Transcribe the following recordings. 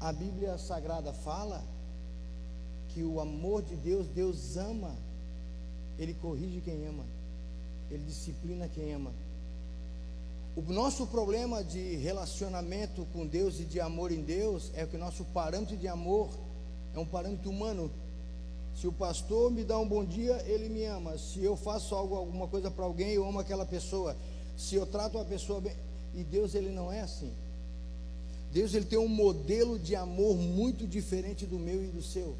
A Bíblia Sagrada fala que o amor de Deus, Deus ama, Ele corrige quem ama, Ele disciplina quem ama. O nosso problema de relacionamento com Deus e de amor em Deus é que o nosso parâmetro de amor é um parâmetro humano. Se o pastor me dá um bom dia, ele me ama. Se eu faço algo, alguma coisa para alguém, eu amo aquela pessoa. Se eu trato uma pessoa bem, e Deus ele não é assim. Deus ele tem um modelo de amor muito diferente do meu e do seu.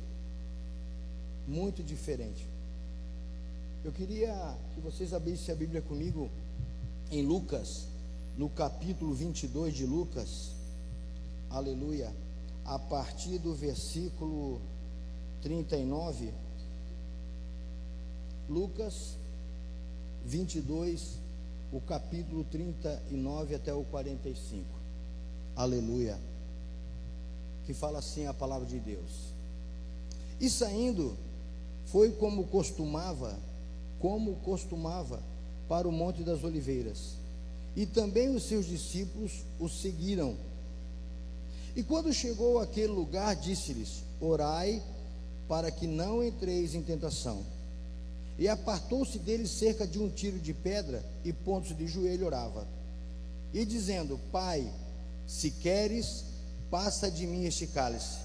Muito diferente. Eu queria que vocês abrissem a Bíblia comigo em Lucas, no capítulo 22 de Lucas. Aleluia. A partir do versículo 39. Lucas 22, o capítulo 39 até o 45. Aleluia. Que fala assim a palavra de Deus. E saindo, foi como costumava, como costumava, para o Monte das Oliveiras. E também os seus discípulos o seguiram. E quando chegou àquele lugar, disse-lhes: Orai para que não entreis em tentação. E apartou-se dele cerca de um tiro de pedra e pontos de joelho orava. E dizendo: Pai, se queres, passa de mim este cálice.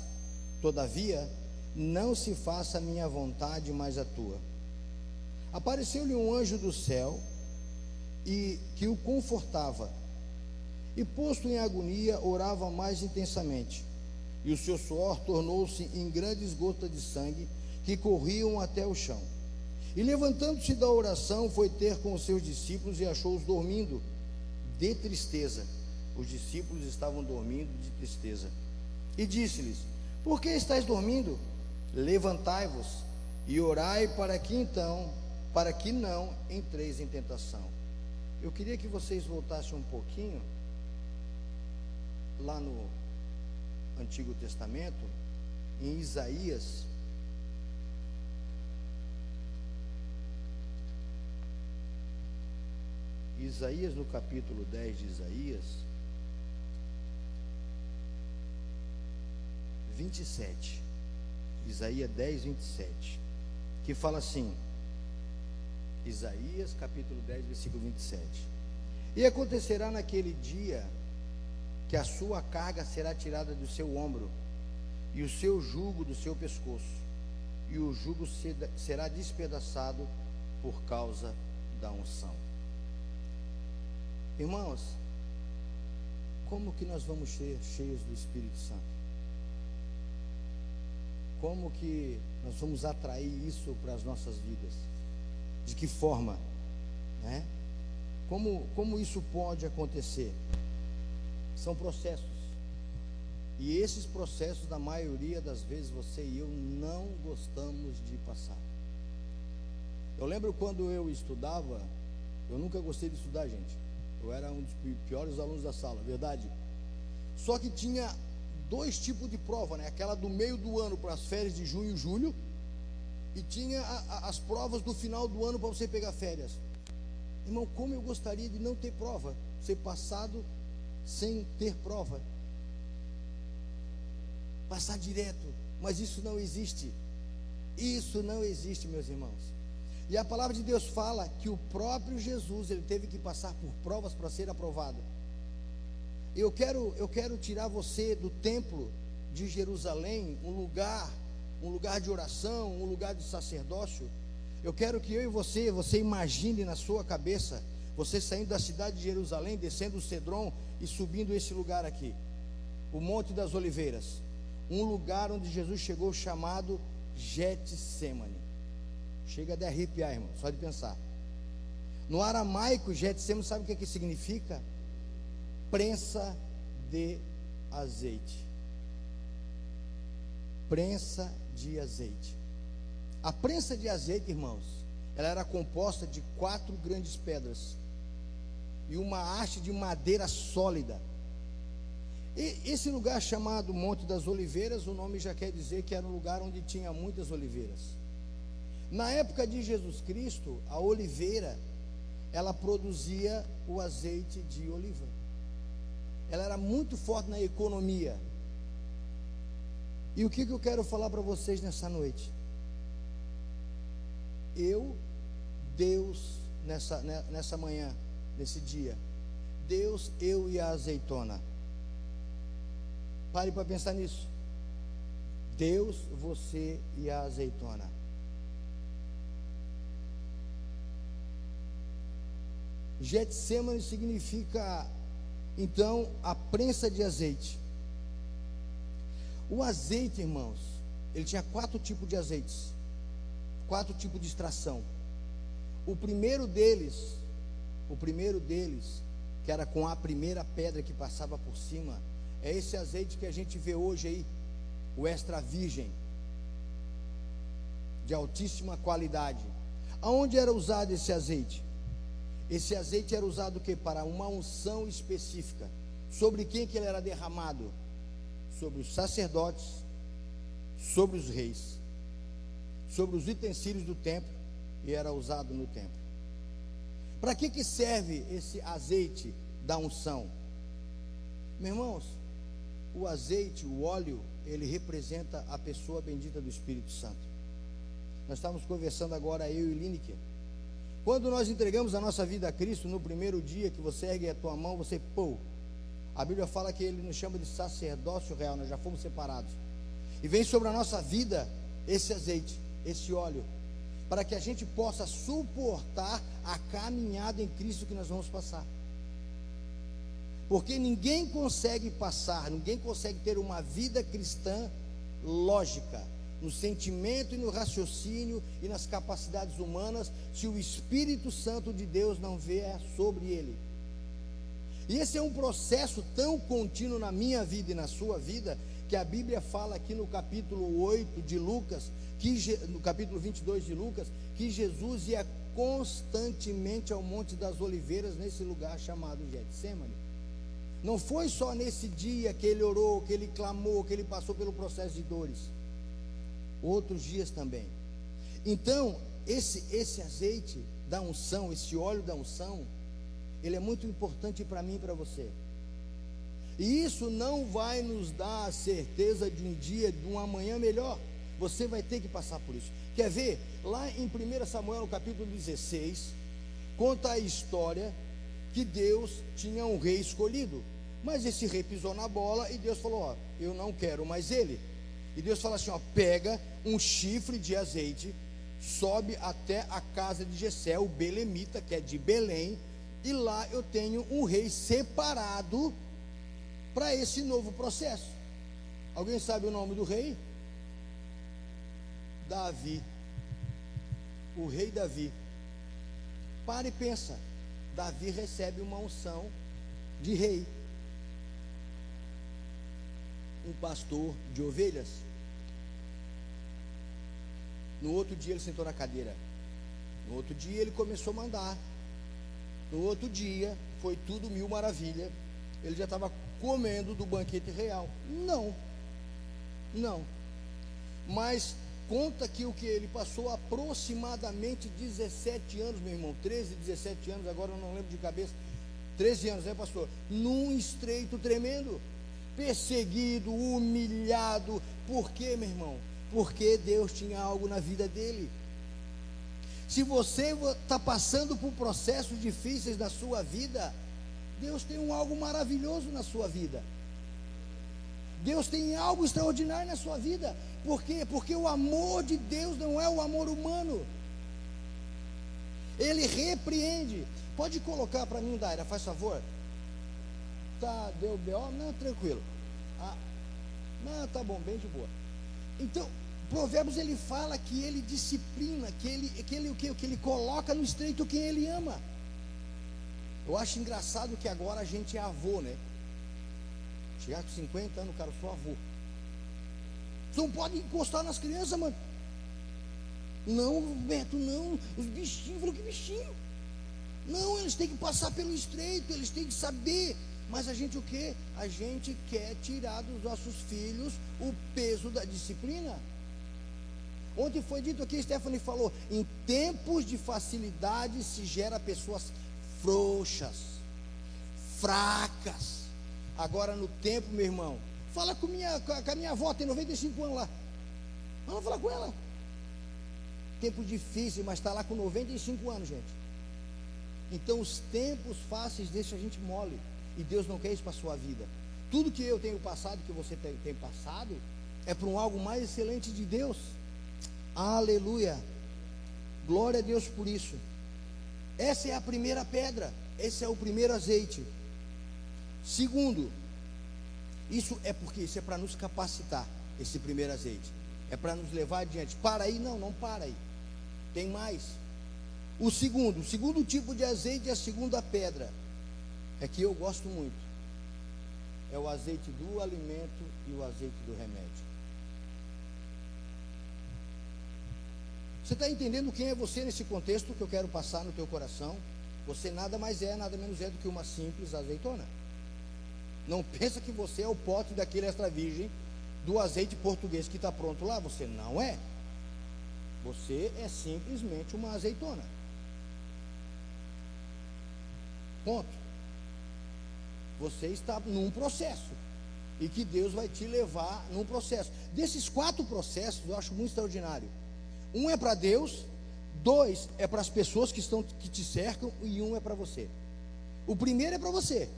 Todavia, não se faça a minha vontade, mas a tua. Apareceu-lhe um anjo do céu e que o confortava. E posto em agonia, orava mais intensamente. E o seu suor tornou-se em grandes gotas de sangue que corriam até o chão. E levantando-se da oração, foi ter com os seus discípulos e achou-os dormindo de tristeza. Os discípulos estavam dormindo de tristeza. E disse-lhes: Por que estáis dormindo? Levantai-vos e orai para que então, para que não entreis em tentação. Eu queria que vocês voltassem um pouquinho lá no Antigo Testamento, em Isaías, Isaías, no capítulo 10 de Isaías, 27. Isaías 10, 27. Que fala assim: Isaías, capítulo 10, versículo 27. E acontecerá naquele dia que a sua carga será tirada do seu ombro e o seu jugo do seu pescoço, e o jugo será despedaçado por causa da unção. Irmãos, como que nós vamos ser cheios do Espírito Santo? Como que nós vamos atrair isso para as nossas vidas? De que forma? Né? Como, como isso pode acontecer? São processos. E esses processos, na maioria das vezes, você e eu não gostamos de passar. Eu lembro quando eu estudava, eu nunca gostei de estudar, gente. Eu era um dos piores alunos da sala, verdade? Só que tinha dois tipos de prova, né? Aquela do meio do ano para as férias de junho e julho, e tinha a, a, as provas do final do ano para você pegar férias. Irmão, como eu gostaria de não ter prova, ser passado sem ter prova. Passar direto, mas isso não existe. Isso não existe, meus irmãos. E a palavra de Deus fala que o próprio Jesus ele teve que passar por provas para ser aprovado. Eu quero, eu quero tirar você do templo de Jerusalém, um lugar, um lugar de oração, um lugar de sacerdócio. Eu quero que eu e você, você imagine na sua cabeça, você saindo da cidade de Jerusalém, descendo o Cedron e subindo esse lugar aqui, o Monte das Oliveiras, um lugar onde Jesus chegou chamado Getsemane. Chega de arrepiar, irmão, só de pensar. No aramaico, Getsemane, sabe o que, é que significa? Prensa de azeite. Prensa de azeite. A prensa de azeite, irmãos, ela era composta de quatro grandes pedras e uma haste de madeira sólida. E esse lugar chamado Monte das Oliveiras, o nome já quer dizer que era um lugar onde tinha muitas oliveiras. Na época de Jesus Cristo, a oliveira, ela produzia o azeite de oliva. Ela era muito forte na economia. E o que, que eu quero falar para vocês nessa noite? Eu, Deus, nessa, né, nessa manhã, nesse dia, Deus, eu e a azeitona. Pare para pensar nisso. Deus, você e a azeitona. Getsemane significa, então, a prensa de azeite. O azeite, irmãos, ele tinha quatro tipos de azeites, quatro tipos de extração. O primeiro deles, o primeiro deles, que era com a primeira pedra que passava por cima, é esse azeite que a gente vê hoje aí, o extra virgem, de altíssima qualidade. Aonde era usado esse azeite? Esse azeite era usado o que? Para uma unção específica. Sobre quem que ele era derramado? Sobre os sacerdotes, sobre os reis, sobre os utensílios do templo, e era usado no templo. Para que, que serve esse azeite da unção? Meus irmãos, o azeite, o óleo, ele representa a pessoa bendita do Espírito Santo. Nós estávamos conversando agora, eu e Lineker quando nós entregamos a nossa vida a Cristo, no primeiro dia que você ergue a tua mão, você, pô, a Bíblia fala que ele nos chama de sacerdócio real, nós já fomos separados. E vem sobre a nossa vida esse azeite, esse óleo, para que a gente possa suportar a caminhada em Cristo que nós vamos passar. Porque ninguém consegue passar, ninguém consegue ter uma vida cristã lógica, no sentimento e no raciocínio e nas capacidades humanas, se o Espírito Santo de Deus não vier sobre ele. E esse é um processo tão contínuo na minha vida e na sua vida, que a Bíblia fala aqui no capítulo 8 de Lucas, que, no capítulo 22 de Lucas, que Jesus ia constantemente ao Monte das Oliveiras, nesse lugar chamado Getsemane. Não foi só nesse dia que ele orou, que ele clamou, que ele passou pelo processo de dores outros dias também. Então, esse, esse azeite da unção, esse óleo da unção, ele é muito importante para mim e para você. E isso não vai nos dar a certeza de um dia, de um amanhã melhor. Você vai ter que passar por isso. Quer ver? Lá em 1 Samuel, no capítulo 16, conta a história que Deus tinha um rei escolhido. Mas esse rei pisou na bola e Deus falou: Ó, eu não quero mais ele. E Deus fala assim: ó, pega um chifre de azeite, sobe até a casa de Jessé, o belemita, que é de Belém, e lá eu tenho um rei separado para esse novo processo. Alguém sabe o nome do rei? Davi. O rei Davi. Para e pensa. Davi recebe uma unção de rei um pastor de ovelhas. No outro dia ele sentou na cadeira. No outro dia ele começou a mandar. No outro dia foi tudo mil maravilha. Ele já estava comendo do banquete real. Não. Não. Mas conta que o que ele passou aproximadamente 17 anos, meu irmão, 13, 17 anos, agora eu não lembro de cabeça. 13 anos, né, pastor? Num estreito tremendo perseguido, humilhado. Por quê, meu irmão? Porque Deus tinha algo na vida dele. Se você está passando por processos difíceis na sua vida, Deus tem um algo maravilhoso na sua vida. Deus tem algo extraordinário na sua vida. Por quê? Porque o amor de Deus não é o amor humano. Ele repreende. Pode colocar para mim, Daira, faz favor tá, deu B.O., não, tranquilo. Ah, não, tá bom, bem de boa. Então, Provérbios ele fala que ele disciplina, que ele, que ele, que, que ele coloca no estreito quem ele ama. Eu acho engraçado que agora a gente é avô, né? Chegar com 50 anos, cara, eu sou avô. Você não pode encostar nas crianças, mano. Não, Beto, não. Os bichinhos, falou que bichinho. Não, eles têm que passar pelo estreito, eles têm que saber mas a gente o que? A gente quer tirar dos nossos filhos o peso da disciplina. Ontem foi dito aqui, Stephanie falou: em tempos de facilidade se gera pessoas frouxas, fracas. Agora no tempo, meu irmão, Fala com, minha, com a minha avó, tem 95 anos lá. Vamos falar com ela. Tempo difícil, mas está lá com 95 anos, gente. Então os tempos fáceis deixam a gente mole. E Deus não quer isso para a sua vida. Tudo que eu tenho passado, que você tem, tem passado, é para um algo mais excelente de Deus. Aleluia. Glória a Deus por isso. Essa é a primeira pedra. Esse é o primeiro azeite. Segundo, isso é porque isso é para nos capacitar, esse primeiro azeite. É para nos levar adiante. Para aí, não, não para aí. Tem mais. O segundo, o segundo tipo de azeite, a segunda pedra, é que eu gosto muito. É o azeite do alimento e o azeite do remédio. Você está entendendo quem é você nesse contexto que eu quero passar no teu coração? Você nada mais é, nada menos é do que uma simples azeitona. Não pensa que você é o pote daquele extra virgem do azeite português que está pronto lá. Você não é. Você é simplesmente uma azeitona. Ponto. Você está num processo. E que Deus vai te levar num processo. Desses quatro processos, eu acho muito extraordinário. Um é para Deus, dois é para as pessoas que estão que te cercam e um é para você. O primeiro é para você.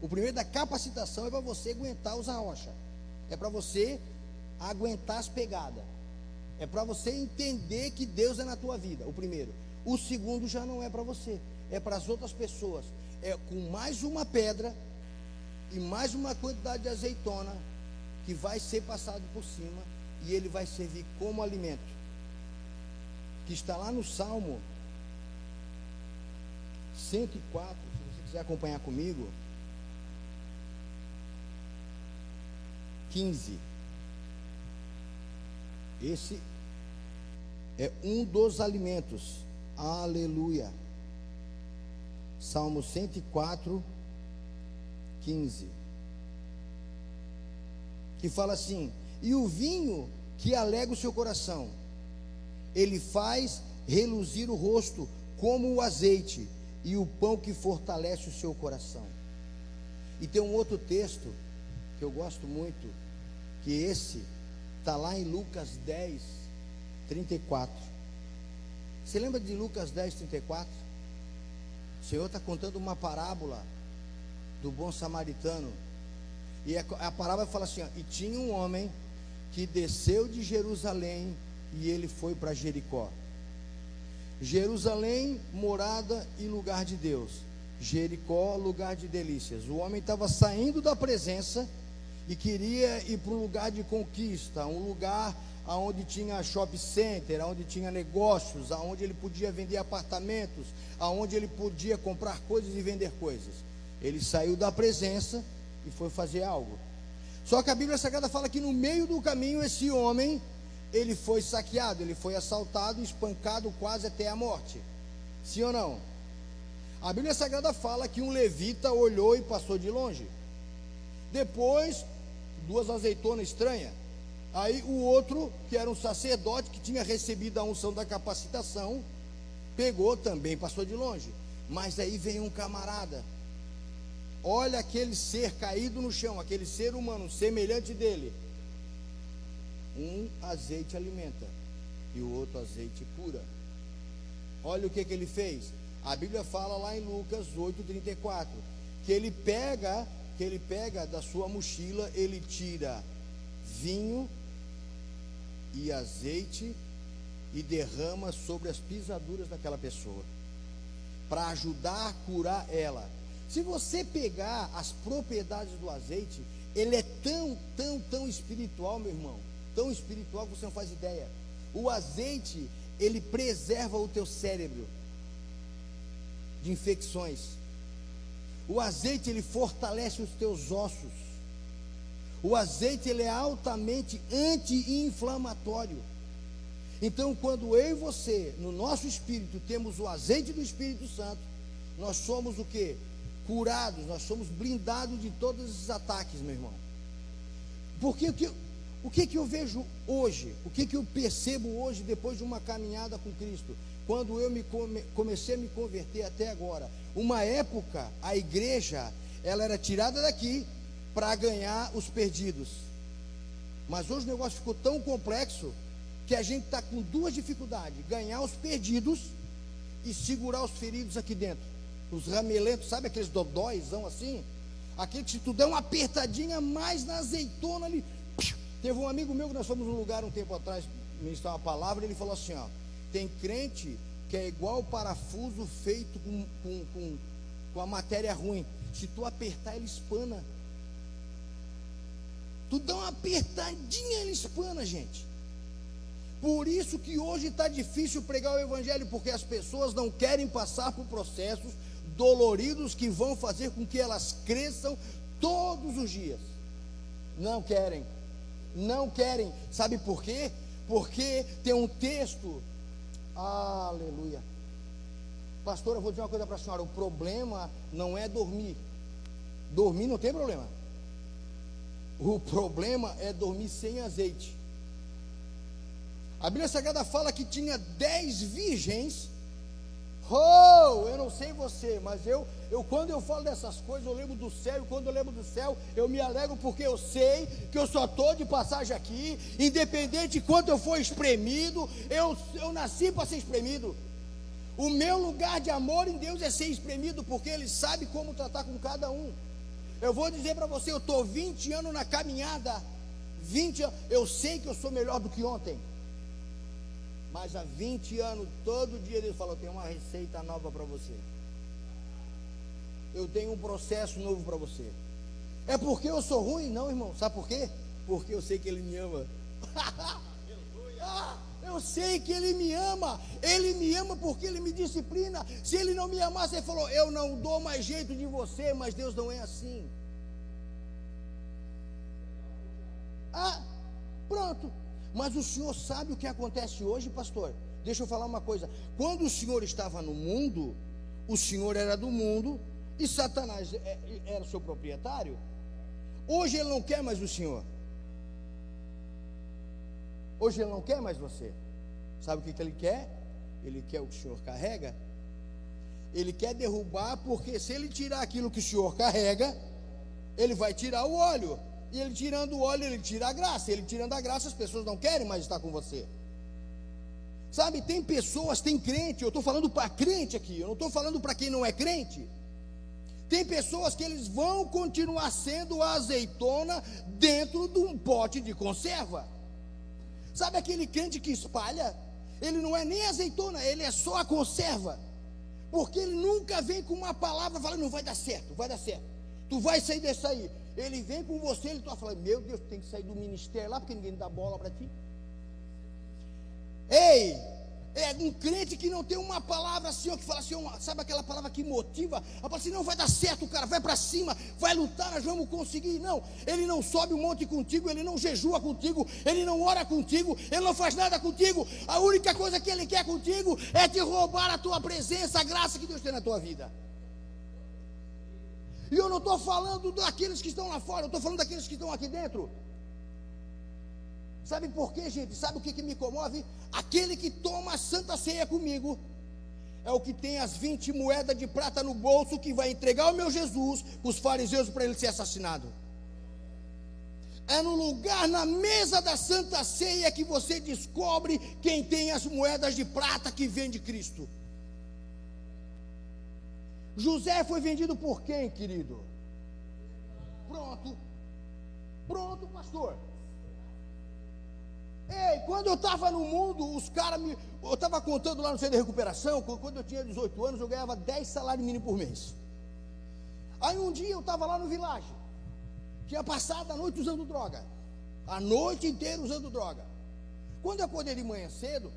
O primeiro da capacitação é para você aguentar usar rocha. É para você aguentar as pegadas. É para você entender que Deus é na tua vida. O primeiro. O segundo já não é para você, é para as outras pessoas. É com mais uma pedra e mais uma quantidade de azeitona que vai ser passado por cima e ele vai servir como alimento que está lá no Salmo 104, se você quiser acompanhar comigo. 15. Esse é um dos alimentos. Aleluia. Salmo 104, 15. Que fala assim: E o vinho que alega o seu coração ele faz reluzir o rosto como o azeite e o pão que fortalece o seu coração. E tem um outro texto que eu gosto muito, que esse está lá em Lucas 10, 34. Você lembra de Lucas 10, 34? O Senhor está contando uma parábola do bom samaritano. E a, a parábola fala assim: ó, e tinha um homem que desceu de Jerusalém e ele foi para Jericó. Jerusalém, morada e lugar de Deus. Jericó, lugar de delícias. O homem estava saindo da presença e queria ir para um lugar de conquista, um lugar onde tinha shopping center, onde tinha negócios, onde ele podia vender apartamentos, onde ele podia comprar coisas e vender coisas. Ele saiu da presença e foi fazer algo. Só que a Bíblia Sagrada fala que no meio do caminho esse homem ele foi saqueado, ele foi assaltado espancado quase até a morte. Sim ou não? A Bíblia Sagrada fala que um levita olhou e passou de longe. Depois, duas azeitonas estranhas. Aí o outro, que era um sacerdote que tinha recebido a unção da capacitação, pegou também, passou de longe. Mas aí vem um camarada. Olha aquele ser caído no chão, aquele ser humano semelhante dele um azeite alimenta e o outro azeite cura. Olha o que, que ele fez. A Bíblia fala lá em Lucas 8:34 que ele pega, que ele pega da sua mochila, ele tira vinho e azeite e derrama sobre as pisaduras daquela pessoa para ajudar a curar ela. Se você pegar as propriedades do azeite, ele é tão, tão, tão espiritual, meu irmão, tão espiritual que você não faz ideia. O azeite, ele preserva o teu cérebro de infecções. O azeite, ele fortalece os teus ossos. O azeite, ele é altamente anti-inflamatório. Então, quando eu e você, no nosso espírito, temos o azeite do Espírito Santo, nós somos o que? Curados, nós somos blindados de todos esses ataques, meu irmão. Porque o que, o que, que eu vejo hoje? O que, que eu percebo hoje depois de uma caminhada com Cristo? Quando eu me come, comecei a me converter até agora. Uma época, a igreja, ela era tirada daqui para ganhar os perdidos. Mas hoje o negócio ficou tão complexo que a gente está com duas dificuldades: ganhar os perdidos e segurar os feridos aqui dentro. Os ramelentos, sabe aqueles dodóizão assim? Aquele que se tu der uma apertadinha mais na azeitona ali. Teve um amigo meu que nós fomos num lugar um tempo atrás ministrar uma palavra, ele falou assim: ó, tem crente que é igual parafuso feito com, com, com, com a matéria ruim. Se tu apertar, ele espana. Tu dá uma apertadinha, ele espana, gente. Por isso que hoje está difícil pregar o Evangelho, porque as pessoas não querem passar por processos doloridos que vão fazer com que elas cresçam todos os dias. Não querem. Não querem. Sabe por quê? Porque tem um texto. Aleluia. Pastor, eu vou dizer uma coisa para a senhora: o problema não é dormir. Dormir não tem problema. O problema é dormir sem azeite. A Bíblia Sagrada fala que tinha dez virgens Oh, eu não sei você, mas eu, eu quando eu falo dessas coisas, eu lembro do céu, e quando eu lembro do céu, eu me alegro porque eu sei que eu só estou de passagem aqui, independente de quanto eu for espremido, eu, eu nasci para ser espremido. O meu lugar de amor em Deus é ser espremido, porque Ele sabe como tratar com cada um. Eu vou dizer para você, eu estou 20 anos na caminhada, 20 anos, eu sei que eu sou melhor do que ontem. Mas há 20 anos, todo dia Deus falou: tem uma receita nova para você. Eu tenho um processo novo para você. É porque eu sou ruim? Não, irmão. Sabe por quê? Porque eu sei que Ele me ama. ah, eu sei que Ele me ama. Ele me ama porque Ele me disciplina. Se Ele não me amasse, Ele falou: Eu não dou mais jeito de você, mas Deus não é assim. Ah, pronto. Mas o senhor sabe o que acontece hoje, pastor? Deixa eu falar uma coisa. Quando o senhor estava no mundo, o senhor era do mundo e Satanás é, é, era o seu proprietário. Hoje ele não quer mais o senhor. Hoje ele não quer mais você. Sabe o que, que ele quer? Ele quer o que o senhor carrega. Ele quer derrubar, porque se ele tirar aquilo que o senhor carrega, ele vai tirar o óleo. E ele tirando o óleo, ele tira a graça. Ele tirando a graça, as pessoas não querem mais estar com você. Sabe, tem pessoas, tem crente, eu estou falando para crente aqui, eu não estou falando para quem não é crente. Tem pessoas que eles vão continuar sendo a azeitona dentro de um pote de conserva. Sabe aquele crente que espalha? Ele não é nem azeitona, ele é só a conserva. Porque ele nunca vem com uma palavra falando, não vai dar certo, vai dar certo. Tu vai sair dessa aí. Ele vem com você, ele está falando, meu Deus, tem que sair do ministério lá, porque ninguém dá bola para ti. Ei, é um crente que não tem uma palavra assim, ó, que fala assim, uma, sabe aquela palavra que motiva? A fala assim, não vai dar certo, cara, vai para cima, vai lutar, nós vamos conseguir. Não, ele não sobe o um monte contigo, ele não jejua contigo, ele não ora contigo, ele não faz nada contigo. A única coisa que ele quer contigo é te roubar a tua presença, a graça que Deus tem na tua vida. E eu não estou falando daqueles que estão lá fora, eu estou falando daqueles que estão aqui dentro. Sabe por quê, gente? Sabe o que, que me comove? Aquele que toma a santa ceia comigo é o que tem as 20 moedas de prata no bolso que vai entregar o meu Jesus para os fariseus para ele ser assassinado. É no lugar, na mesa da santa ceia, que você descobre quem tem as moedas de prata que vem de Cristo. José foi vendido por quem, querido? Pronto. Pronto, pastor. Ei, quando eu estava no mundo, os caras me. Eu estava contando lá no centro de recuperação, quando eu tinha 18 anos, eu ganhava 10 salários mínimos por mês. Aí um dia eu estava lá no vilagem. Tinha passado a noite usando droga. A noite inteira usando droga. Quando eu acordei de manhã cedo,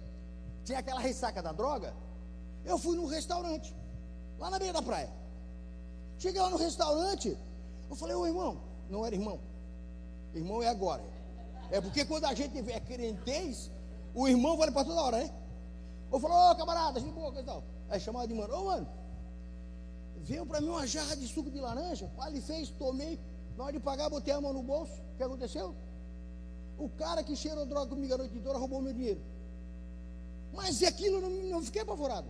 tinha aquela ressaca da droga. Eu fui num restaurante lá na beira da praia. Cheguei lá no restaurante, eu falei, ô irmão, não era irmão, irmão é agora. É porque quando a gente é crentez, o irmão vale para toda hora, né? Eu falei, ô camarada, de boca e tal. Aí chamava de mano, ô mano, veio para mim uma jarra de suco de laranja, ele fez, tomei, na hora de pagar, botei a mão no bolso, o que aconteceu? O cara que cheirou droga comigo a noite toda roubou meu dinheiro. Mas aquilo não, não fiquei apavorado.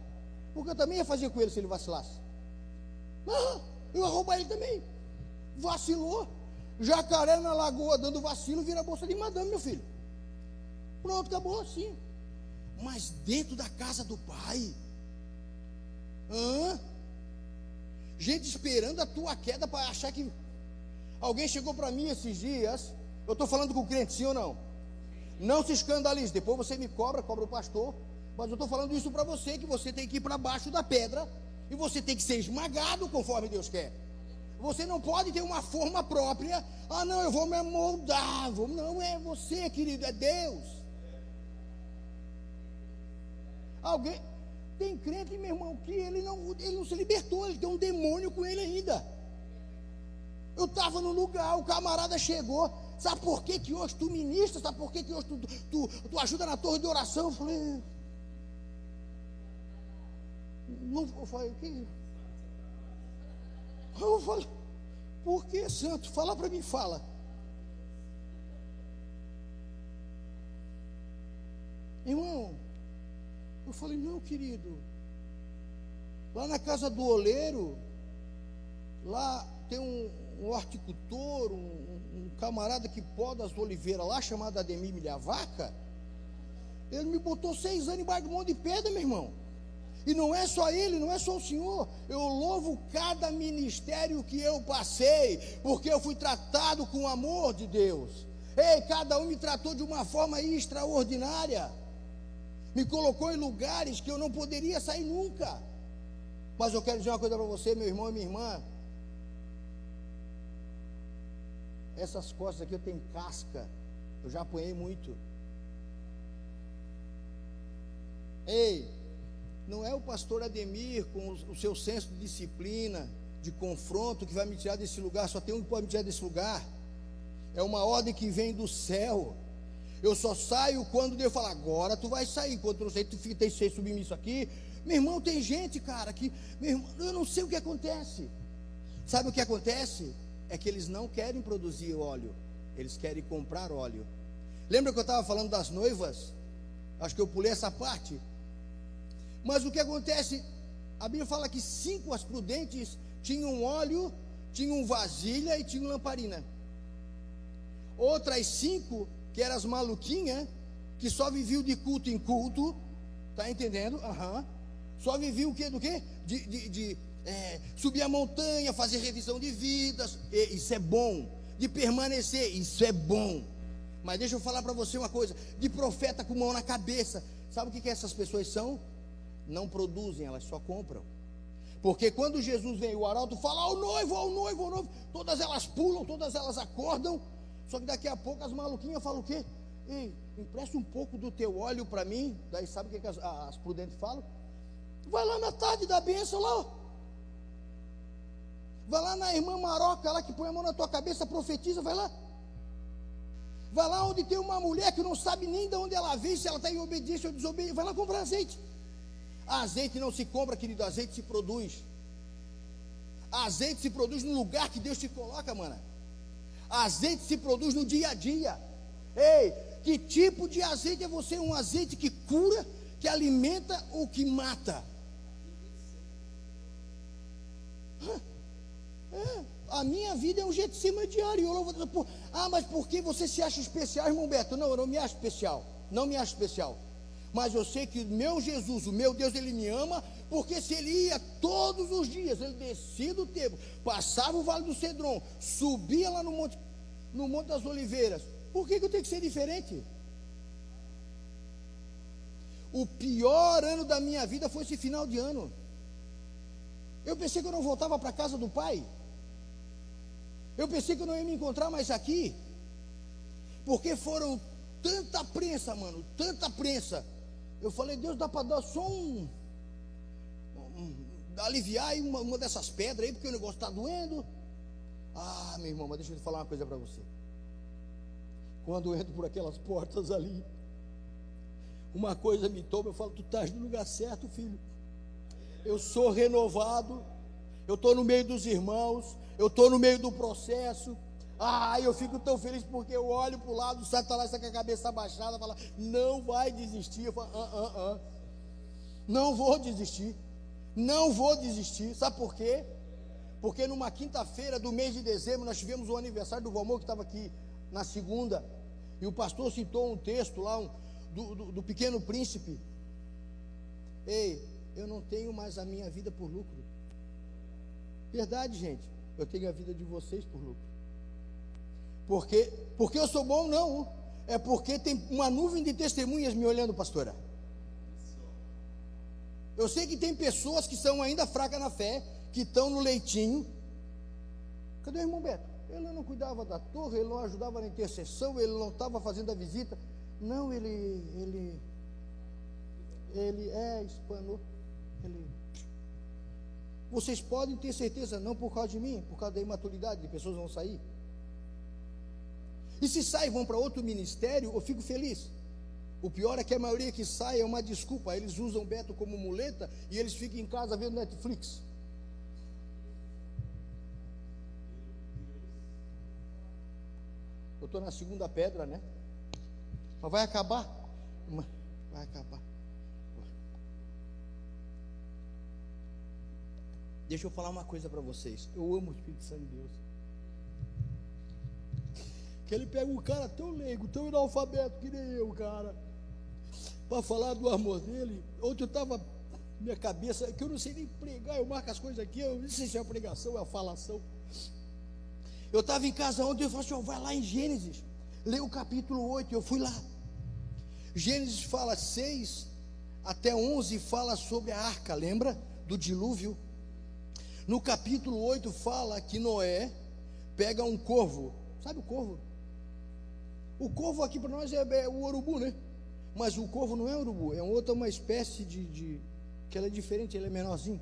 Porque eu também ia fazer com ele se ele vacilasse. Ah, eu ia roubar ele também. Vacilou. Jacaré na lagoa dando vacilo vira bolsa de madame, meu filho. Pronto, acabou assim. Mas dentro da casa do pai. Hã? Gente esperando a tua queda para achar que. Alguém chegou para mim esses dias. Eu estou falando com o crente, sim ou não? Não se escandalize. Depois você me cobra, cobra o pastor. Mas eu estou falando isso para você, que você tem que ir para baixo da pedra. E você tem que ser esmagado conforme Deus quer. Você não pode ter uma forma própria. Ah, não, eu vou me moldar. Vou... Não é você, querido, é Deus. Alguém. Tem crente, meu irmão, que ele não, ele não se libertou, ele tem um demônio com ele ainda. Eu estava no lugar, o camarada chegou. Sabe por que, que hoje tu ministra? Sabe por que, que hoje tu, tu, tu ajuda na torre de oração? Eu falei. Não, falei, o que? Eu falei, por que, santo? Fala para mim, fala. Irmão, eu falei, não, querido. Lá na casa do oleiro, lá tem um, um horticultor, um, um, camarada que poda as oliveiras lá, chamado Ademir Milhavaca. Ele me botou seis anos embaixo de monte de pedra, meu irmão. E não é só ele, não é só o Senhor. Eu louvo cada ministério que eu passei, porque eu fui tratado com o amor de Deus. Ei, cada um me tratou de uma forma extraordinária me colocou em lugares que eu não poderia sair nunca. Mas eu quero dizer uma coisa para você, meu irmão e minha irmã. Essas costas aqui eu tenho casca. Eu já apanhei muito. Ei, não é o pastor Ademir com o seu senso de disciplina, de confronto que vai me tirar desse lugar. Só tem um que pode me tirar desse lugar. É uma ordem que vem do céu. Eu só saio quando Deus fala, agora tu vai sair. Quando tu não sei, tu fica, tem que ser submisso aqui. Meu irmão, tem gente, cara, que. Meu irmão, eu não sei o que acontece. Sabe o que acontece? É que eles não querem produzir óleo, eles querem comprar óleo. Lembra que eu estava falando das noivas? Acho que eu pulei essa parte. Mas o que acontece? A Bíblia fala que cinco as prudentes tinham óleo, tinham vasilha e tinham lamparina. Outras cinco que eram as maluquinhas, que só viviam de culto em culto, tá entendendo? Uhum. Só viviam o quê? Do quê? De, de, de é, subir a montanha, fazer revisão de vidas, e, isso é bom. De permanecer, isso é bom. Mas deixa eu falar para você uma coisa: de profeta com mão na cabeça. Sabe o que, que essas pessoas são? Não produzem, elas só compram. Porque quando Jesus vem, o arauto fala ao noivo, ao noivo, ao noivo, todas elas pulam, todas elas acordam, só que daqui a pouco as maluquinhas falam o quê? Ei, empresta um pouco do teu óleo para mim. Daí sabe o que, que as, as, prudentes falam? Vai lá na tarde da bênção lá. Vai lá na irmã Maroca lá que põe a mão na tua cabeça, profetiza, vai lá. Vai lá onde tem uma mulher que não sabe nem de onde ela veio, se ela está em obediência ou desobediência. Vai lá comprar azeite. Azeite não se compra, querido, azeite se produz. Azeite se produz no lugar que Deus te coloca, mano. Azeite se produz no dia a dia. Ei, que tipo de azeite é você? Um azeite que cura, que alimenta ou que mata? É, a minha vida é um jeito de cima diário. Eu ah, mas por que você se acha especial, irmão Beto? Não, eu não me acho especial. Não me acho especial. Mas eu sei que meu Jesus, o meu Deus, ele me ama, porque se ele ia todos os dias, ele descia do tempo, passava o vale do Cedron, subia lá no monte, no monte das Oliveiras. Por que, que eu tenho que ser diferente? O pior ano da minha vida foi esse final de ano. Eu pensei que eu não voltava para casa do pai. Eu pensei que eu não ia me encontrar mais aqui. Porque foram tanta prensa, mano, tanta prensa eu falei, Deus, dá para dar só um, um aliviar aí uma, uma, dessas pedras aí, porque o negócio está doendo. Ah, meu irmão, mas deixa eu te falar uma coisa para você. Quando eu entro por aquelas portas ali, uma coisa me toma, eu falo, tu estás no lugar certo, filho. Eu sou renovado, eu estou no meio dos irmãos, eu estou no meio do processo, ah, eu fico tão feliz porque eu olho para o lado, o Satanás está com a cabeça abaixada, fala, não vai desistir. Eu falo, ah, ah, ah. Não vou desistir. Não vou desistir. Sabe por quê? Porque numa quinta-feira do mês de dezembro nós tivemos o aniversário do Valmor que estava aqui na segunda. E o pastor citou um texto lá um, do, do, do pequeno príncipe. Ei, eu não tenho mais a minha vida por lucro. Verdade, gente. Eu tenho a vida de vocês por lucro. Porque, porque eu sou bom, não. É porque tem uma nuvem de testemunhas me olhando, pastora. Eu sei que tem pessoas que são ainda fracas na fé, que estão no leitinho. Cadê o irmão Beto? Ele não cuidava da torre, ele não ajudava na intercessão, ele não estava fazendo a visita. Não, ele, ele, ele é espanou. Ele, vocês podem ter certeza, não por causa de mim, por causa da imaturidade, de pessoas vão sair. E se saem vão para outro ministério, eu fico feliz. O pior é que a maioria que sai é uma desculpa. Eles usam o Beto como muleta e eles ficam em casa vendo Netflix. Eu estou na segunda pedra, né? Mas vai acabar. Vai acabar. Deixa eu falar uma coisa para vocês. Eu amo o Espírito Santo de Deus. Que ele pega um cara tão leigo, tão analfabeto que nem eu, cara, para falar do amor dele. Ontem eu estava, minha cabeça, que eu não sei nem pregar, eu marco as coisas aqui, eu não sei se é a pregação é a falação. Eu estava em casa ontem eu falei assim: oh, vai lá em Gênesis, lê o capítulo 8. Eu fui lá. Gênesis fala 6 até 11, fala sobre a arca, lembra? Do dilúvio. No capítulo 8 fala que Noé pega um corvo, sabe o corvo? O corvo aqui para nós é, é, o urubu, né? Mas o corvo não é urubu, é outra uma espécie de, de que ela é diferente, ele é menorzinho.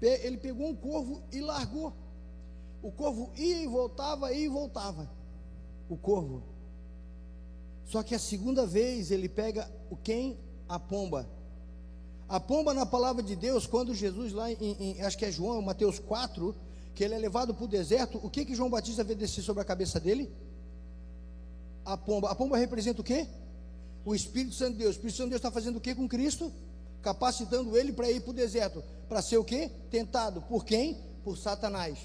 Ele pegou um corvo e largou. O corvo ia e voltava, ia e voltava. O corvo. Só que a segunda vez ele pega o quem? A pomba. A pomba na palavra de Deus, quando Jesus lá em, em acho que é João, Mateus 4, que ele é levado para o deserto, o que que João Batista vê descer sobre a cabeça dele? A pomba. A pomba representa o quê? O Espírito Santo de Deus. O Espírito Santo de Deus está fazendo o quê com Cristo? Capacitando ele para ir para o deserto. Para ser o quê? Tentado. Por quem? Por Satanás.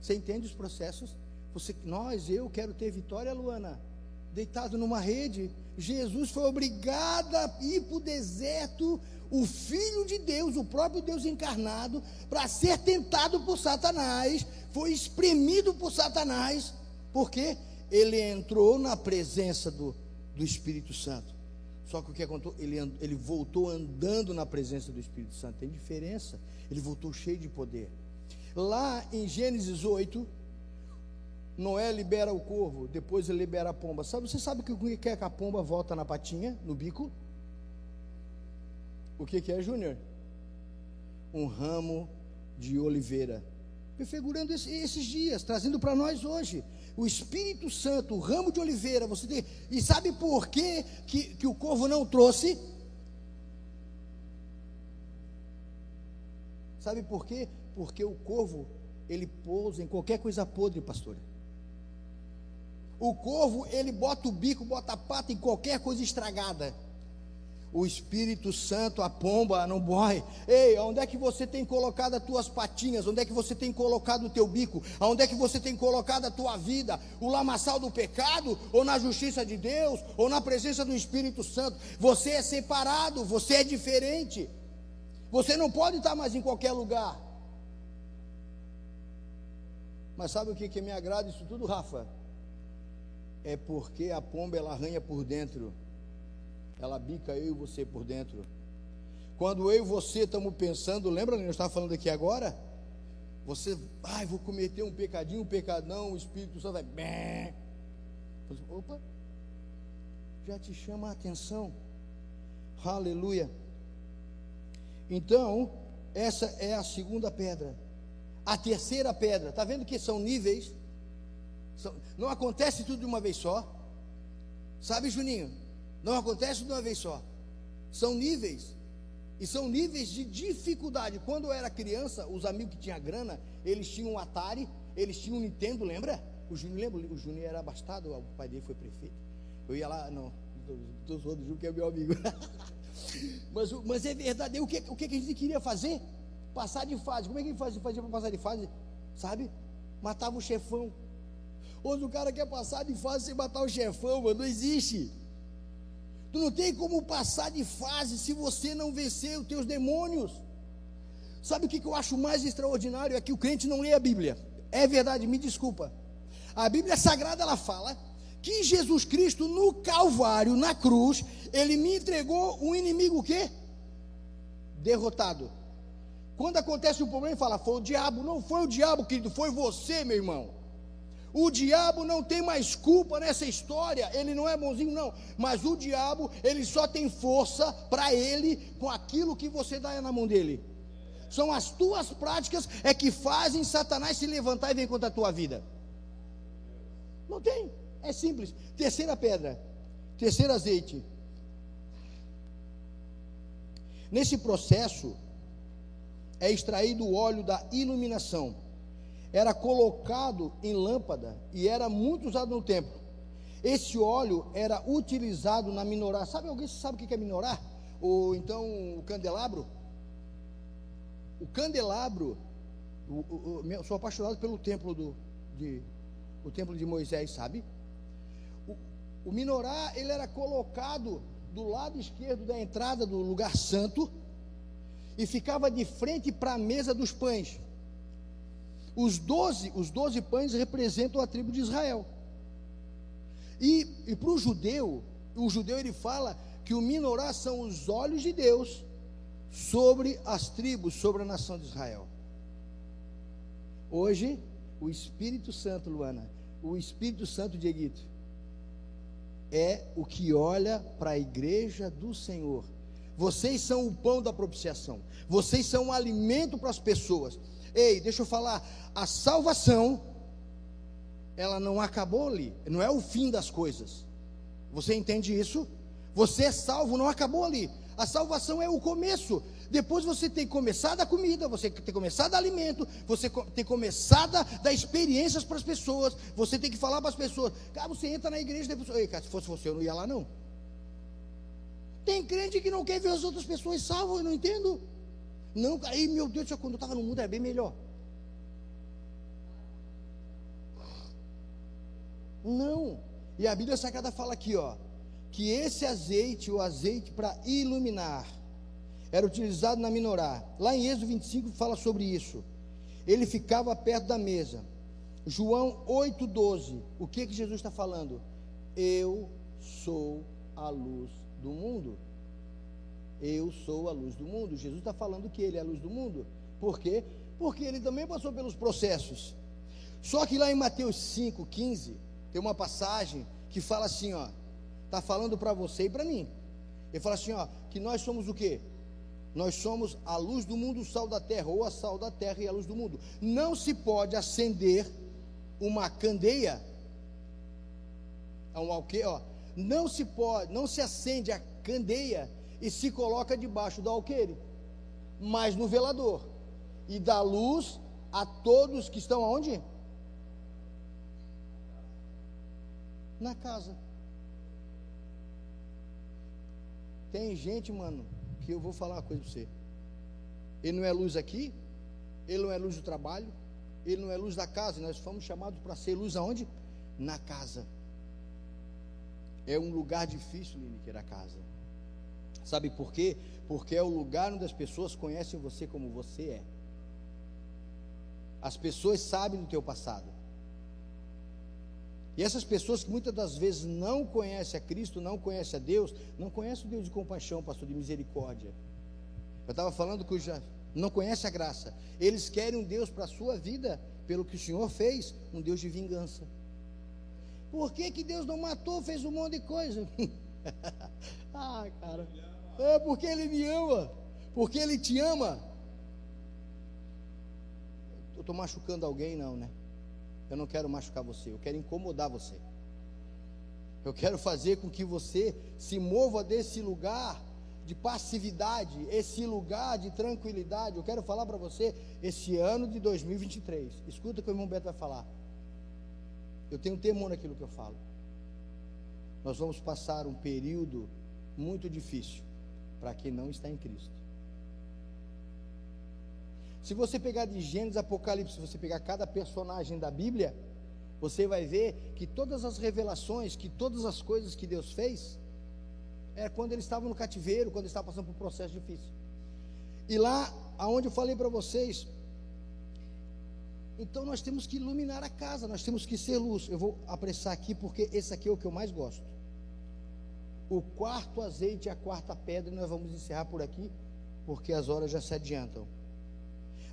Você entende os processos? Você, nós, eu quero ter vitória, Luana. Deitado numa rede. Jesus foi obrigado a ir para o deserto, o Filho de Deus, o próprio Deus encarnado, para ser tentado por Satanás, foi espremido por Satanás, porque ele entrou na presença do, do Espírito Santo. Só que o que aconteceu? Ele, ele voltou andando na presença do Espírito Santo. Tem diferença. Ele voltou cheio de poder. Lá em Gênesis 8, Noé libera o corvo, depois ele libera a pomba. Sabe, você sabe o que é que a pomba volta na patinha, no bico? O que, que é, Júnior? Um ramo de oliveira. Prefigurando esses dias, trazendo para nós hoje. O Espírito Santo, o ramo de oliveira, você tem. E sabe por que, que o corvo não trouxe? Sabe por quê? Porque o corvo, ele pousa em qualquer coisa podre, pastor. O corvo, ele bota o bico, bota a pata em qualquer coisa estragada. O Espírito Santo, a pomba, não morre. Ei, onde é que você tem colocado as tuas patinhas? Onde é que você tem colocado o teu bico? Onde é que você tem colocado a tua vida? O lamaçal do pecado? Ou na justiça de Deus? Ou na presença do Espírito Santo? Você é separado, você é diferente. Você não pode estar mais em qualquer lugar. Mas sabe o que, que me agrada isso tudo, Rafa? É porque a pomba ela arranha por dentro, ela bica eu e você por dentro. Quando eu e você estamos pensando, lembra nós estávamos falando aqui agora? Você, ai, vou cometer um pecadinho, um pecadão, o Espírito Santo vai, opa, já te chama a atenção, aleluia. Então, essa é a segunda pedra. A terceira pedra, está vendo que são níveis? Não acontece tudo de uma vez só. Sabe, Juninho? Não acontece de uma vez só. São níveis. E são níveis de dificuldade. Quando eu era criança, os amigos que tinham grana, eles tinham um Atari, eles tinham um Nintendo, lembra? O Júnior lembra? O Júnior era abastado, o pai dele foi prefeito. Eu ia lá, não, estou zoando o Júnior que é meu amigo. mas, mas é verdade. O que, o que a gente queria fazer? Passar de fase. Como é que a gente fazia, fazia para passar de fase? Sabe? Matava o chefão. Hoje o cara quer passar de fase sem matar o chefão, mano. Não existe. Tu não tem como passar de fase se você não vencer os teus demônios. Sabe o que eu acho mais extraordinário? É que o crente não lê a Bíblia. É verdade, me desculpa. A Bíblia Sagrada ela fala que Jesus Cristo no Calvário, na cruz, ele me entregou um inimigo o quê? Derrotado. Quando acontece um problema, ele fala: "Foi o diabo". Não foi o diabo, querido, foi você, meu irmão. O diabo não tem mais culpa nessa história, ele não é bonzinho, não. Mas o diabo, ele só tem força para ele com aquilo que você dá na mão dele. São as tuas práticas é que fazem Satanás se levantar e vir contra a tua vida. Não tem, é simples. Terceira pedra, terceiro azeite. Nesse processo é extraído o óleo da iluminação era colocado em lâmpada e era muito usado no templo. Esse óleo era utilizado na minorá. Sabe alguém sabe o que é minorá? Ou então o candelabro? O candelabro, o, o, o, sou apaixonado pelo templo do, de, o templo de Moisés, sabe? O, o minorá ele era colocado do lado esquerdo da entrada do lugar santo e ficava de frente para a mesa dos pães. Os doze, os doze pães representam a tribo de Israel. E, e para o judeu, o judeu ele fala que o minorá são os olhos de Deus sobre as tribos, sobre a nação de Israel. Hoje, o Espírito Santo, Luana, o Espírito Santo de Egito, é o que olha para a igreja do Senhor. Vocês são o pão da propiciação, vocês são o alimento para as pessoas. Ei, deixa eu falar, a salvação ela não acabou ali, não é o fim das coisas. Você entende isso? Você é salvo, não acabou ali. A salvação é o começo. Depois você tem começado a comida, você tem começado a alimento, você tem começado a dar experiências para as pessoas. Você tem que falar para as pessoas. Cara, você entra na igreja depois. Ei, cara, se fosse você, eu não ia lá não. Tem crente que não quer ver as outras pessoas salvas, eu não entendo. Não, aí meu Deus, quando eu estava no mundo era bem melhor. Não. E a Bíblia Sagrada fala aqui, ó, que esse azeite, o azeite para iluminar, era utilizado na minorá. Lá em Êxodo 25 fala sobre isso. Ele ficava perto da mesa. João 8,12. O que que Jesus está falando? Eu sou a luz do mundo. Eu sou a luz do mundo. Jesus está falando que ele é a luz do mundo. Por quê? Porque ele também passou pelos processos. Só que lá em Mateus 5,15, tem uma passagem que fala assim, ó. Está falando para você e para mim. Ele fala assim, ó, que nós somos o quê? Nós somos a luz do mundo, o sal da terra, ou a sal da terra e a luz do mundo. Não se pode acender uma candeia, um alquê, ó. Não se pode, não se acende a candeia e se coloca debaixo do alqueire, mas no velador, e dá luz a todos que estão aonde? Na casa. Tem gente, mano, que eu vou falar uma coisa para você. Ele não é luz aqui, ele não é luz do trabalho, ele não é luz da casa. Nós fomos chamados para ser luz aonde? Na casa. É um lugar difícil, Lineker, a casa. Sabe por quê? Porque é o lugar onde as pessoas conhecem você como você é. As pessoas sabem do teu passado. E essas pessoas que muitas das vezes não conhecem a Cristo, não conhecem a Deus, não conhecem o Deus de compaixão, pastor, de misericórdia. Eu estava falando que já não conhece a graça. Eles querem um Deus para a sua vida, pelo que o Senhor fez, um Deus de vingança. Por que, que Deus não matou, fez um monte de coisa? ah, cara. É porque Ele me ama. Porque Ele te ama. Eu estou machucando alguém, não, né? Eu não quero machucar você, eu quero incomodar você. Eu quero fazer com que você se mova desse lugar de passividade, esse lugar de tranquilidade. Eu quero falar para você esse ano de 2023. Escuta o que o irmão Beto vai falar. Eu tenho temor naquilo que eu falo. Nós vamos passar um período muito difícil para quem não está em Cristo. Se você pegar de Gênesis Apocalipse, se você pegar cada personagem da Bíblia, você vai ver que todas as revelações, que todas as coisas que Deus fez, é quando eles estavam no cativeiro, quando eles estavam passando por um processo difícil. E lá, aonde eu falei para vocês, então nós temos que iluminar a casa, nós temos que ser luz. Eu vou apressar aqui porque esse aqui é o que eu mais gosto. O quarto azeite e a quarta pedra, nós vamos encerrar por aqui, porque as horas já se adiantam.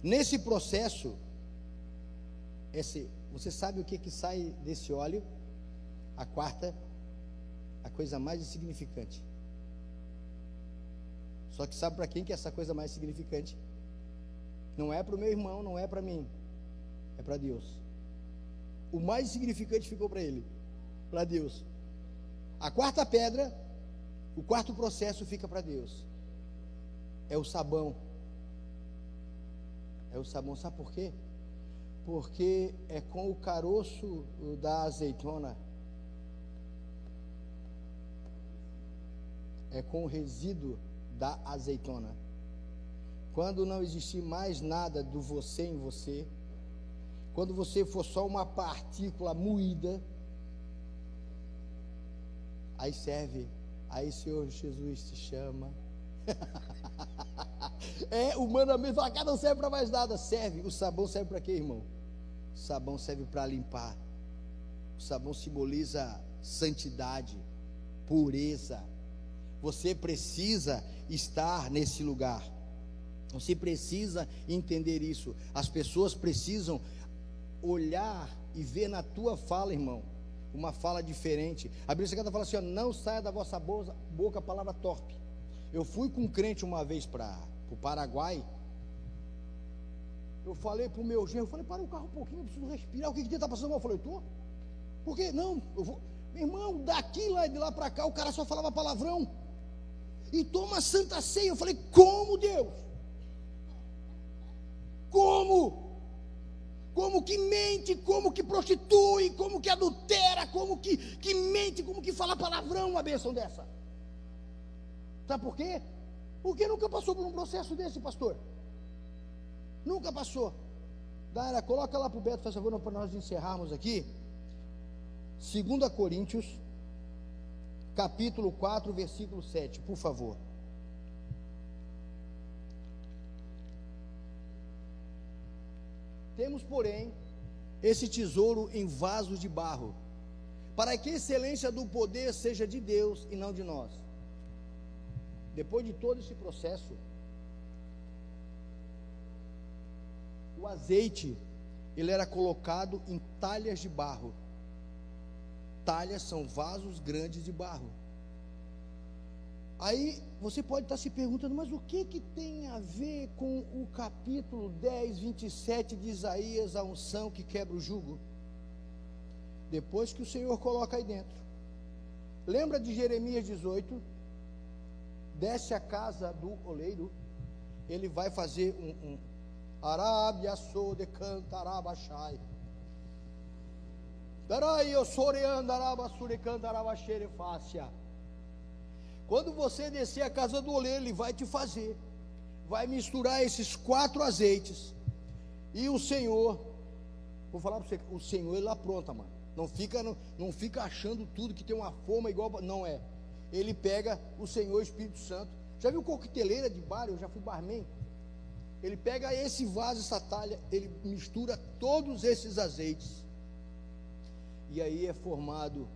Nesse processo, esse, você sabe o que, que sai desse óleo? A quarta, a coisa mais insignificante. Só que sabe para quem que é essa coisa mais significante? Não é para o meu irmão, não é para mim é para Deus. O mais significante ficou para ele, para Deus. A quarta pedra, o quarto processo fica para Deus. É o sabão. É o sabão, sabe por quê? Porque é com o caroço da azeitona, é com o resíduo da azeitona. Quando não existir mais nada do você em você, quando você for só uma partícula moída, aí serve, aí Senhor Jesus te chama. é, o mandamento fala, cara, não serve para mais nada, serve. O sabão serve para quê, irmão? O sabão serve para limpar. O sabão simboliza santidade, pureza. Você precisa estar nesse lugar. Você precisa entender isso. As pessoas precisam olhar e ver na tua fala, irmão, uma fala diferente. A Bíblia Sagrada fala assim: ó, não saia da vossa boca a palavra torpe. Eu fui com um crente uma vez para o Paraguai. Eu falei para o meu genro, eu falei, para o carro um pouquinho, eu preciso respirar. O que que está passando mal? Eu falei, tô. Por quê? Não, eu vou. Meu irmão, daqui lá de lá para cá, o cara só falava palavrão. E toma santa ceia. Eu falei, como Deus? Como? Como que mente, como que prostitui, como que adultera, como que, que mente, como que fala palavrão uma bênção dessa. Sabe por quê? Porque nunca passou por um processo desse, pastor. Nunca passou. Dara, coloca lá para o Beto, faz favor, para nós encerrarmos aqui. 2 Coríntios, capítulo 4, versículo 7, por favor. Temos, porém, esse tesouro em vasos de barro, para que a excelência do poder seja de Deus e não de nós. Depois de todo esse processo, o azeite ele era colocado em talhas de barro. Talhas são vasos grandes de barro. Aí você pode estar se perguntando, mas o que, que tem a ver com o capítulo 10, 27 de Isaías, a unção que quebra o jugo? Depois que o Senhor coloca aí dentro. Lembra de Jeremias 18? Desce a casa do oleiro, ele vai fazer um, um Arábia sou de cantarabachai. Darai eu soreando arabasure cantarabachere fácia. Quando você descer a casa do oleiro, ele vai te fazer, vai misturar esses quatro azeites, e o Senhor, vou falar para você, o Senhor ele apronta, mano. Não fica, não, não fica achando tudo que tem uma forma igual, não é. Ele pega o Senhor Espírito Santo. Já viu coqueteleira de bar? Eu já fui barman. Ele pega esse vaso, essa talha, ele mistura todos esses azeites. E aí é formado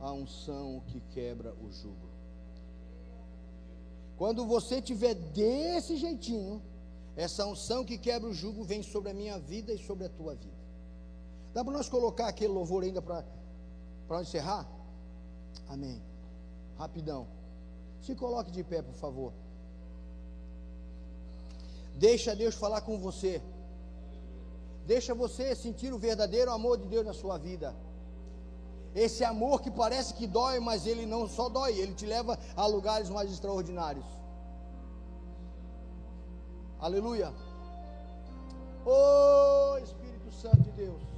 a unção que quebra o jugo. Quando você tiver desse jeitinho, essa unção que quebra o jugo vem sobre a minha vida e sobre a tua vida. Dá para nós colocar aquele louvor ainda para encerrar? Amém. Rapidão. Se coloque de pé, por favor. Deixa Deus falar com você. Deixa você sentir o verdadeiro amor de Deus na sua vida. Esse amor que parece que dói, mas ele não só dói, ele te leva a lugares mais extraordinários. Aleluia. Oh Espírito Santo de Deus.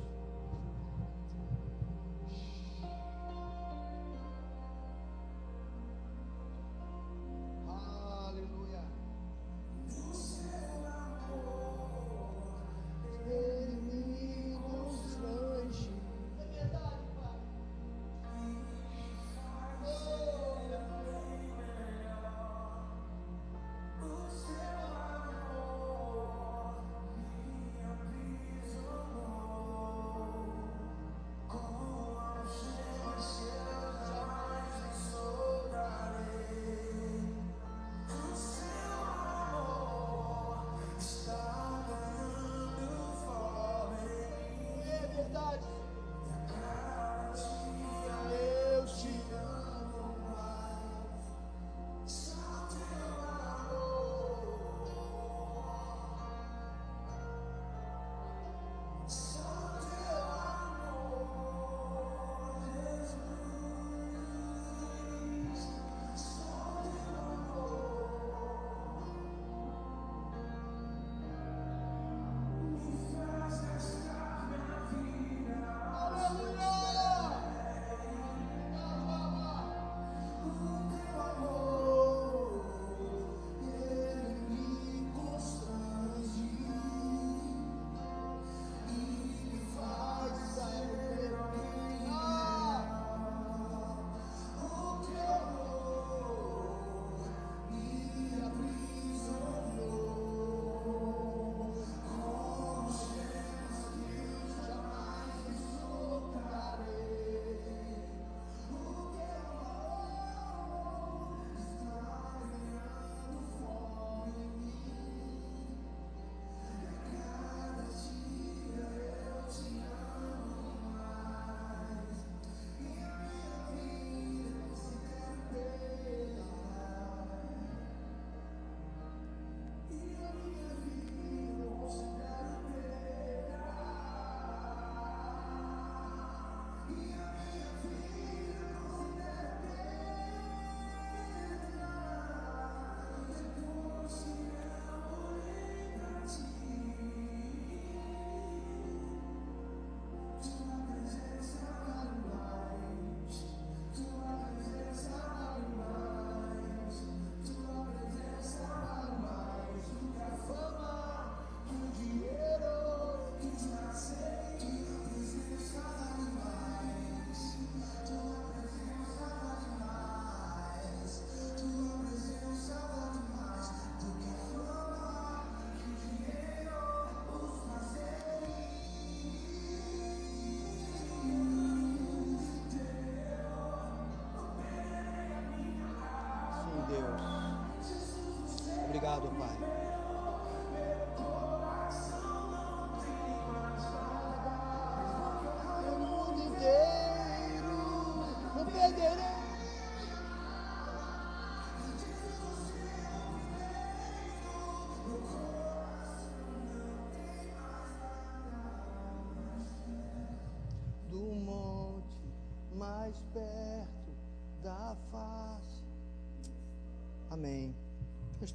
Obrigado, Pai.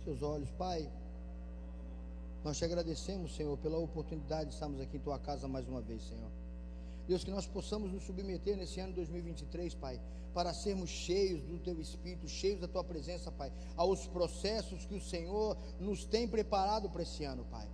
Teus olhos, Pai. Nós te agradecemos, Senhor, pela oportunidade de estarmos aqui em tua casa mais uma vez, Senhor. Deus, que nós possamos nos submeter nesse ano 2023, Pai, para sermos cheios do Teu Espírito, cheios da Tua presença, Pai, aos processos que o Senhor nos tem preparado para esse ano, Pai.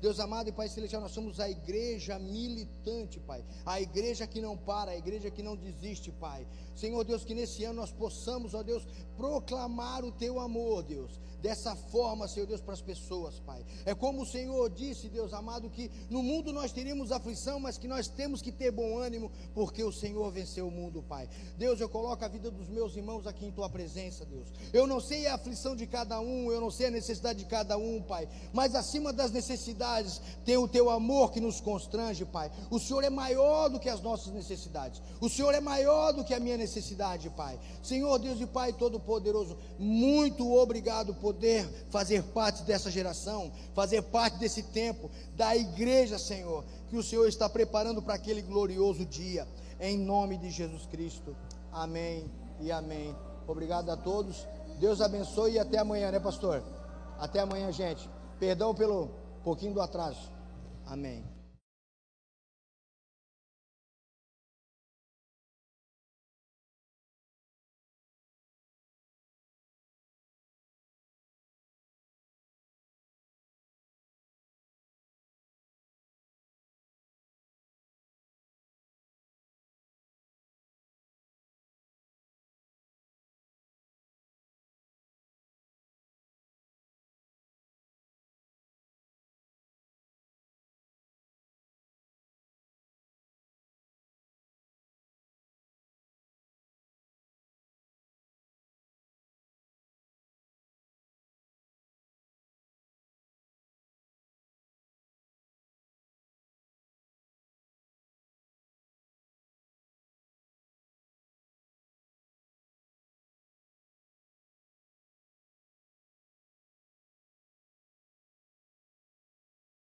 Deus amado e Pai Celestial, nós somos a igreja militante, Pai. A igreja que não para, a igreja que não desiste, Pai. Senhor Deus, que nesse ano nós possamos, ó Deus, proclamar o Teu amor, Deus. Dessa forma, Senhor Deus, para as pessoas, Pai. É como o Senhor disse, Deus amado, que no mundo nós teríamos aflição, mas que nós temos que ter bom ânimo, porque o Senhor venceu o mundo, Pai. Deus, eu coloco a vida dos meus irmãos aqui em Tua presença, Deus. Eu não sei a aflição de cada um, eu não sei a necessidade de cada um, Pai. Mas acima das necessidades, tem o teu amor que nos constrange, Pai. O Senhor é maior do que as nossas necessidades. O Senhor é maior do que a minha necessidade, Pai. Senhor Deus e Pai Todo-Poderoso, muito obrigado por poder fazer parte dessa geração, fazer parte desse tempo, da igreja, Senhor, que o Senhor está preparando para aquele glorioso dia. Em nome de Jesus Cristo. Amém e amém. Obrigado a todos. Deus abençoe e até amanhã, né, pastor? Até amanhã, gente. Perdão pelo pouquinho do atraso. Amém.